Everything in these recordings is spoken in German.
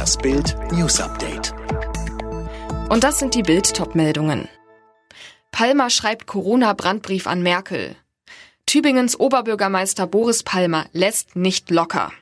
Das Bild News Update. Und das sind die Bild-Top-Meldungen. Palmer schreibt Corona-Brandbrief an Merkel. Tübingens Oberbürgermeister Boris Palmer lässt nicht locker.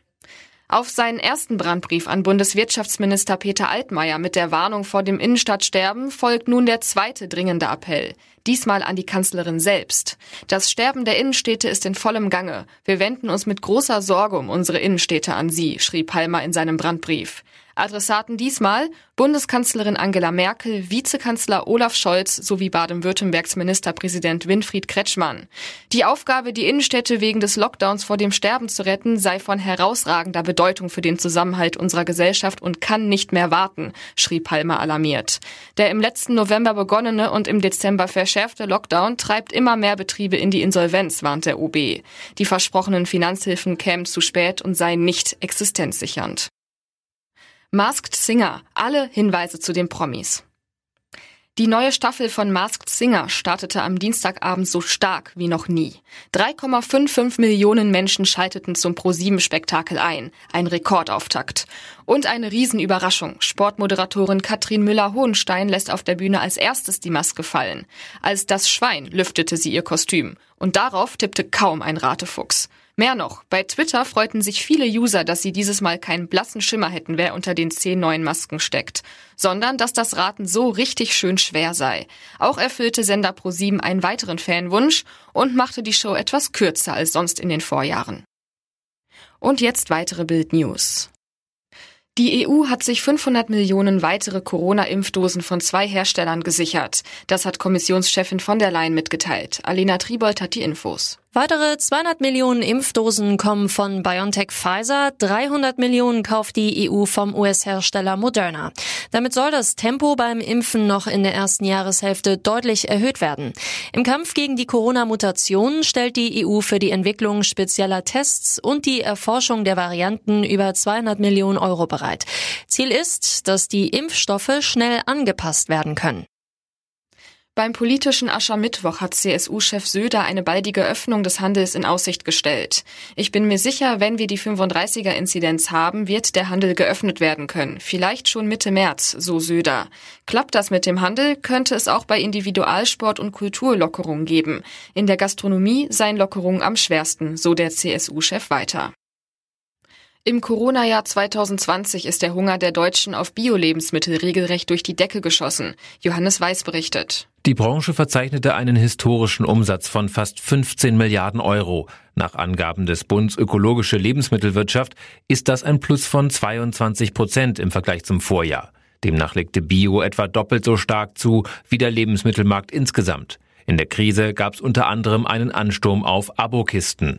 Auf seinen ersten Brandbrief an Bundeswirtschaftsminister Peter Altmaier mit der Warnung vor dem Innenstadtsterben folgt nun der zweite dringende Appell. Diesmal an die Kanzlerin selbst. Das Sterben der Innenstädte ist in vollem Gange. Wir wenden uns mit großer Sorge um unsere Innenstädte an Sie, schrieb Palmer in seinem Brandbrief. Adressaten diesmal Bundeskanzlerin Angela Merkel, Vizekanzler Olaf Scholz sowie Baden-Württembergs Ministerpräsident Winfried Kretschmann. Die Aufgabe, die Innenstädte wegen des Lockdowns vor dem Sterben zu retten, sei von herausragender Bedeutung für den Zusammenhalt unserer Gesellschaft und kann nicht mehr warten, schrieb Palmer alarmiert. Der im letzten November begonnene und im Dezember verschärfte Lockdown treibt immer mehr Betriebe in die Insolvenz, warnt der OB. Die versprochenen Finanzhilfen kämen zu spät und seien nicht existenzsichernd. Masked Singer. Alle Hinweise zu den Promis. Die neue Staffel von Masked Singer startete am Dienstagabend so stark wie noch nie. 3,55 Millionen Menschen schalteten zum Pro-7-Spektakel ein. Ein Rekordauftakt. Und eine Riesenüberraschung. Sportmoderatorin Katrin Müller-Hohenstein lässt auf der Bühne als erstes die Maske fallen. Als das Schwein lüftete sie ihr Kostüm. Und darauf tippte kaum ein Ratefuchs. Mehr noch, bei Twitter freuten sich viele User, dass sie dieses Mal keinen blassen Schimmer hätten, wer unter den zehn neuen Masken steckt, sondern dass das Raten so richtig schön schwer sei. Auch erfüllte Sender Pro7 einen weiteren Fanwunsch und machte die Show etwas kürzer als sonst in den Vorjahren. Und jetzt weitere Bild News. Die EU hat sich 500 Millionen weitere Corona-Impfdosen von zwei Herstellern gesichert. Das hat Kommissionschefin von der Leyen mitgeteilt. Alena Tribold hat die Infos. Weitere 200 Millionen Impfdosen kommen von BioNTech Pfizer, 300 Millionen kauft die EU vom US-Hersteller Moderna. Damit soll das Tempo beim Impfen noch in der ersten Jahreshälfte deutlich erhöht werden. Im Kampf gegen die Corona-Mutationen stellt die EU für die Entwicklung spezieller Tests und die Erforschung der Varianten über 200 Millionen Euro bereit. Ziel ist, dass die Impfstoffe schnell angepasst werden können. Beim politischen Aschermittwoch hat CSU-Chef Söder eine baldige Öffnung des Handels in Aussicht gestellt. Ich bin mir sicher, wenn wir die 35er-Inzidenz haben, wird der Handel geöffnet werden können. Vielleicht schon Mitte März, so Söder. Klappt das mit dem Handel, könnte es auch bei Individualsport und Kultur Lockerungen geben. In der Gastronomie seien Lockerungen am schwersten, so der CSU-Chef weiter. Im Corona-Jahr 2020 ist der Hunger der Deutschen auf Bio-Lebensmittel regelrecht durch die Decke geschossen. Johannes Weiß berichtet. Die Branche verzeichnete einen historischen Umsatz von fast 15 Milliarden Euro. Nach Angaben des Bundes Ökologische Lebensmittelwirtschaft ist das ein Plus von 22 Prozent im Vergleich zum Vorjahr. Demnach legte Bio etwa doppelt so stark zu wie der Lebensmittelmarkt insgesamt. In der Krise gab es unter anderem einen Ansturm auf Abokisten.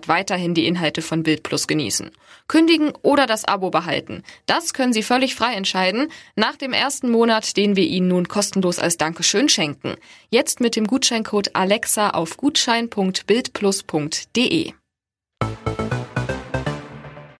Monat weiterhin die Inhalte von Bild Plus genießen. Kündigen oder das Abo behalten. Das können Sie völlig frei entscheiden nach dem ersten Monat, den wir Ihnen nun kostenlos als Dankeschön schenken. Jetzt mit dem Gutscheincode Alexa auf gutschein.bildplus.de.